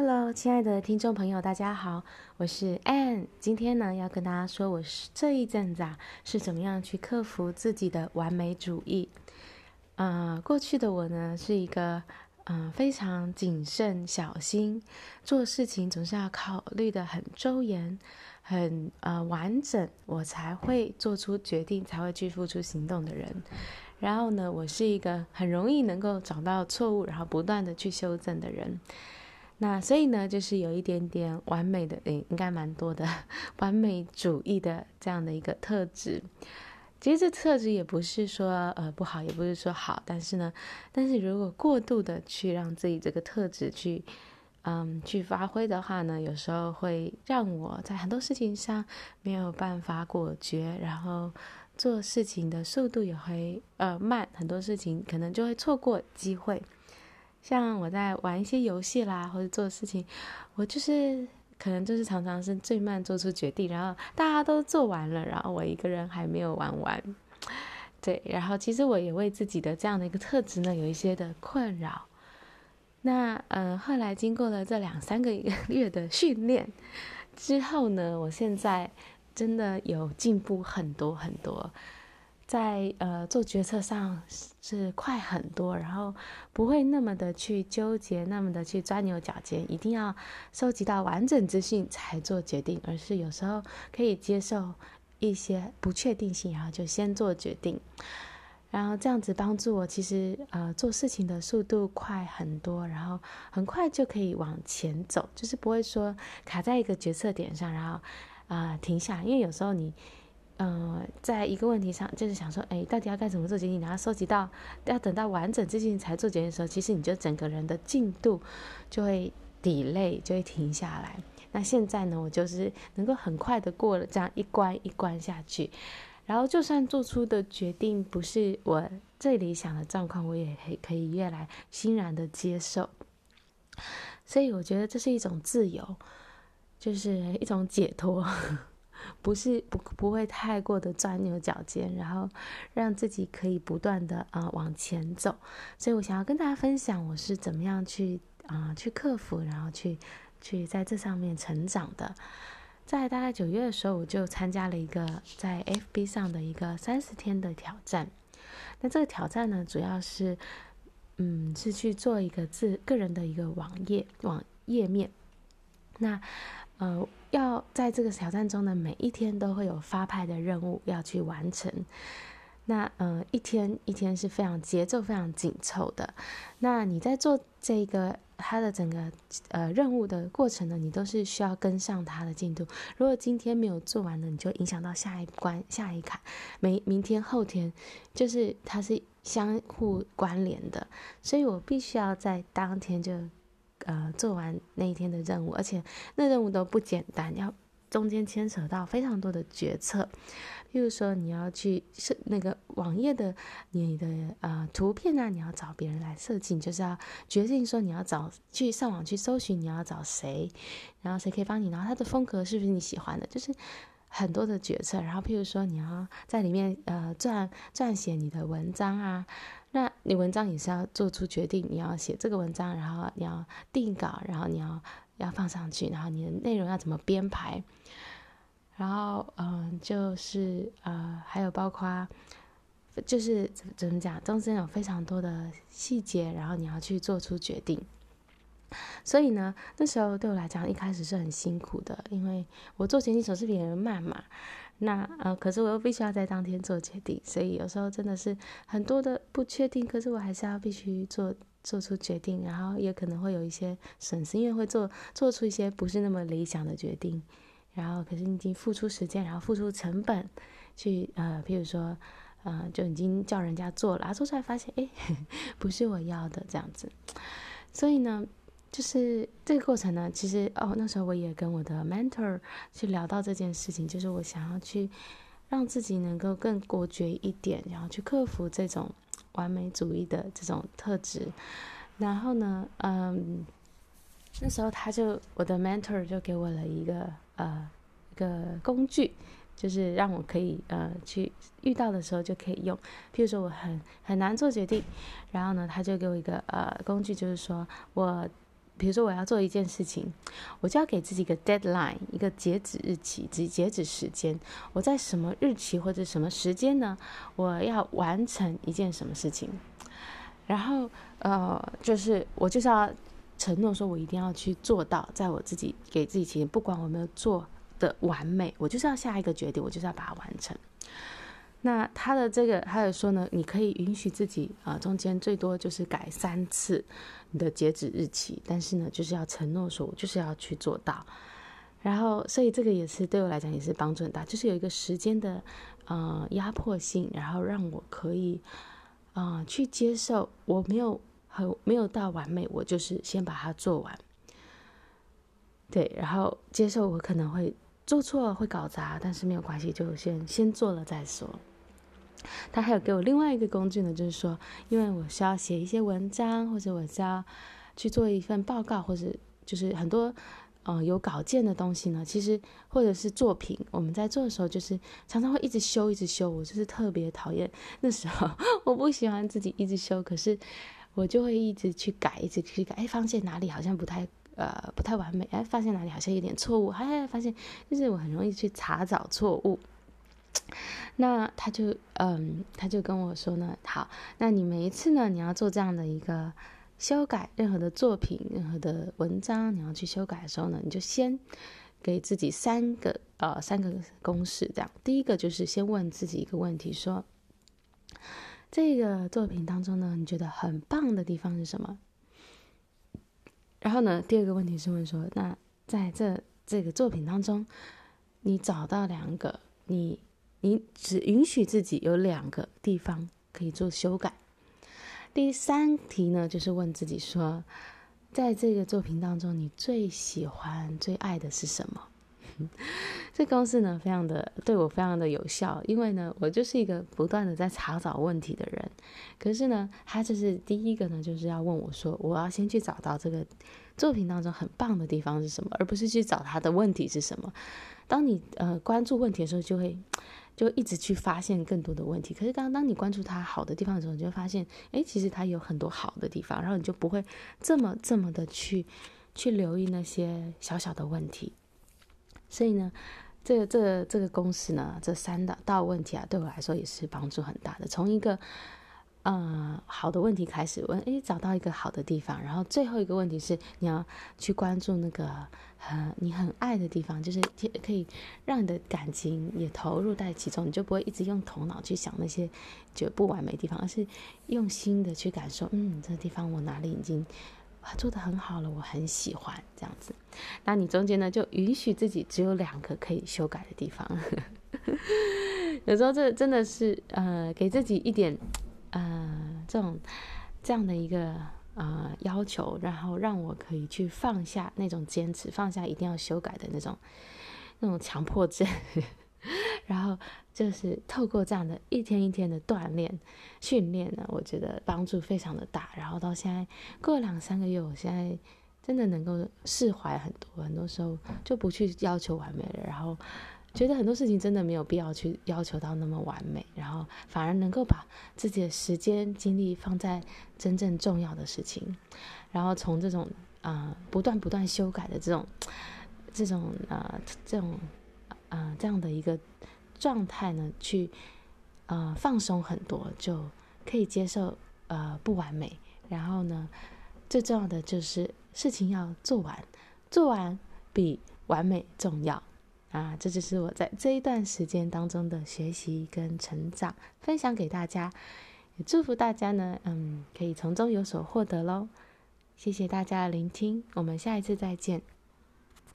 Hello，亲爱的听众朋友，大家好，我是 Ann。今天呢，要跟大家说，我是这一阵子啊，是怎么样去克服自己的完美主义。呃，过去的我呢，是一个嗯、呃、非常谨慎小心，做事情总是要考虑得很周延、很呃完整，我才会做出决定，才会去付出行动的人。然后呢，我是一个很容易能够找到错误，然后不断地去修正的人。那所以呢，就是有一点点完美的，诶，应该蛮多的 完美主义的这样的一个特质。其实这特质也不是说呃不好，也不是说好，但是呢，但是如果过度的去让自己这个特质去，嗯，去发挥的话呢，有时候会让我在很多事情上没有办法果决，然后做事情的速度也会呃慢，很多事情可能就会错过机会。像我在玩一些游戏啦，或者做事情，我就是可能就是常常是最慢做出决定，然后大家都做完了，然后我一个人还没有玩完。对，然后其实我也为自己的这样的一个特质呢，有一些的困扰。那嗯、呃，后来经过了这两三个 月的训练之后呢，我现在真的有进步很多很多。在呃做决策上是快很多，然后不会那么的去纠结，那么的去钻牛角尖，一定要收集到完整资讯才做决定，而是有时候可以接受一些不确定性，然后就先做决定，然后这样子帮助我，其实呃做事情的速度快很多，然后很快就可以往前走，就是不会说卡在一个决策点上，然后啊、停下，因为有时候你。呃，在一个问题上，就是想说，哎，到底要该怎么做决定？然后收集到，要等到完整资讯才做决定的时候，其实你就整个人的进度就会 delay，就会停下来。那现在呢，我就是能够很快的过了这样一关一关下去，然后就算做出的决定不是我最理想的状况，我也可以越来欣然的接受。所以我觉得这是一种自由，就是一种解脱。不是不不会太过的钻牛角尖，然后让自己可以不断的啊、往前走。所以我想要跟大家分享我是怎么样去啊、去克服，然后去去在这上面成长的。在大概九月的时候，我就参加了一个在 FB 上的一个三十天的挑战。那这个挑战呢，主要是嗯是去做一个自个人的一个网页网页面。那呃，要在这个挑战中的每一天都会有发派的任务要去完成。那呃，一天一天是非常节奏非常紧凑的。那你在做这个它的整个呃任务的过程呢，你都是需要跟上它的进度。如果今天没有做完呢，你就影响到下一关下一卡。每明天后天，就是它是相互关联的。所以我必须要在当天就。呃，做完那一天的任务，而且那任务都不简单，要中间牵扯到非常多的决策。譬如说，你要去设那个网页的你的呃图片呢，你要找别人来设计，就是要决定说你要找去上网去搜寻你要找谁，然后谁可以帮你，然后他的风格是不是你喜欢的，就是很多的决策。然后譬如说，你要在里面呃撰撰写你的文章啊。那你文章也是要做出决定，你要写这个文章，然后你要定稿，然后你要要放上去，然后你的内容要怎么编排，然后嗯、就是呃，还有包括就是怎么讲，中间有非常多的细节，然后你要去做出决定。所以呢，那时候对我来讲，一开始是很辛苦的，因为我做剪辑手是比人慢嘛。那呃，可是我又必须要在当天做决定，所以有时候真的是很多的不确定，可是我还是要必须做做出决定，然后也可能会有一些损失，因为会做做出一些不是那么理想的决定，然后可是你已经付出时间，然后付出成本去呃，譬如说呃，就已经叫人家做了，啊，做出来发现哎，不是我要的这样子，所以呢。就是这个过程呢，其实哦，那时候我也跟我的 mentor 去聊到这件事情，就是我想要去让自己能够更果决一点，然后去克服这种完美主义的这种特质。然后呢，嗯，那时候他就我的 mentor 就给我了一个呃一个工具，就是让我可以呃去遇到的时候就可以用。譬如说我很很难做决定，然后呢，他就给我一个呃工具，就是说我。比如说我要做一件事情，我就要给自己一个 deadline，一个截止日期及截止时间。我在什么日期或者什么时间呢？我要完成一件什么事情？然后呃，就是我就是要承诺说，我一定要去做到，在我自己给自己期限，不管我没有做的完美，我就是要下一个决定，我就是要把它完成。那他的这个，还有说呢，你可以允许自己啊、中间最多就是改三次你的截止日期，但是呢，就是要承诺说，我就是要去做到。然后，所以这个也是对我来讲也是帮助很大，就是有一个时间的呃压迫性，然后让我可以啊、呃、去接受我没有很没有到完美，我就是先把它做完。对，然后接受我可能会做错，会搞砸，但是没有关系，就先先做了再说。他还有给我另外一个工具呢，就是说，因为我需要写一些文章，或者我需要去做一份报告，或者就是很多呃有稿件的东西呢，其实或者是作品，我们在做的时候，就是常常会一直修，一直修。我就是特别讨厌那时候，我不喜欢自己一直修，可是我就会一直去改，一直去改，哎，发现哪里好像不太呃不太完美，哎，发现哪里好像有点错误，哎，发现就是我很容易去查找错误。那他就嗯，他就跟我说呢，好，那你每一次呢，你要做这样的一个修改，任何的作品、任何的文章，你要去修改的时候呢，你就先给自己三个呃三个公式，这样。第一个就是先问自己一个问题，说这个作品当中呢，你觉得很棒的地方是什么？然后呢，第二个问题是问说，那在这这个作品当中，你找到两个你。你只允许自己有两个地方可以做修改。第三题呢，就是问自己说，在这个作品当中，你最喜欢、最爱的是什么？这公式呢，非常的对我非常的有效，因为呢，我就是一个不断的在查找问题的人。可是呢，他就是第一个呢，就是要问我说，我要先去找到这个作品当中很棒的地方是什么，而不是去找他的问题是什么。当你呃关注问题的时候，就会。就一直去发现更多的问题，可是当当你关注他好的地方的时候，你就发现，哎，其实他有很多好的地方，然后你就不会这么这么的去去留意那些小小的问题。所以呢，这这这个公式呢，这三大道问题啊，对我来说也是帮助很大的。从一个呃好的问题开始问，哎，找到一个好的地方，然后最后一个问题是你要去关注那个。很你很爱的地方，就是可以让你的感情也投入在其中，你就不会一直用头脑去想那些觉得不完美的地方，而是用心的去感受，嗯，这个地方我哪里已经做得很好了，我很喜欢这样子。那你中间呢，就允许自己只有两个可以修改的地方。有时候这真的是呃，给自己一点呃这种这样的一个。呃，要求，然后让我可以去放下那种坚持，放下一定要修改的那种那种强迫症，然后就是透过这样的一天一天的锻炼训练呢，我觉得帮助非常的大。然后到现在过两三个月，我现在真的能够释怀很多，很多时候就不去要求完美了，然后。觉得很多事情真的没有必要去要求到那么完美，然后反而能够把自己的时间精力放在真正重要的事情，然后从这种啊、不断不断修改的这种这种啊、这种啊、这样的一个状态呢，去啊、呃、放松很多，就可以接受呃不完美，然后呢最重要的就是事情要做完，做完比完美重要。啊，这就是我在这一段时间当中的学习跟成长，分享给大家，也祝福大家呢，嗯，可以从中有所获得喽。谢谢大家的聆听，我们下一次再见。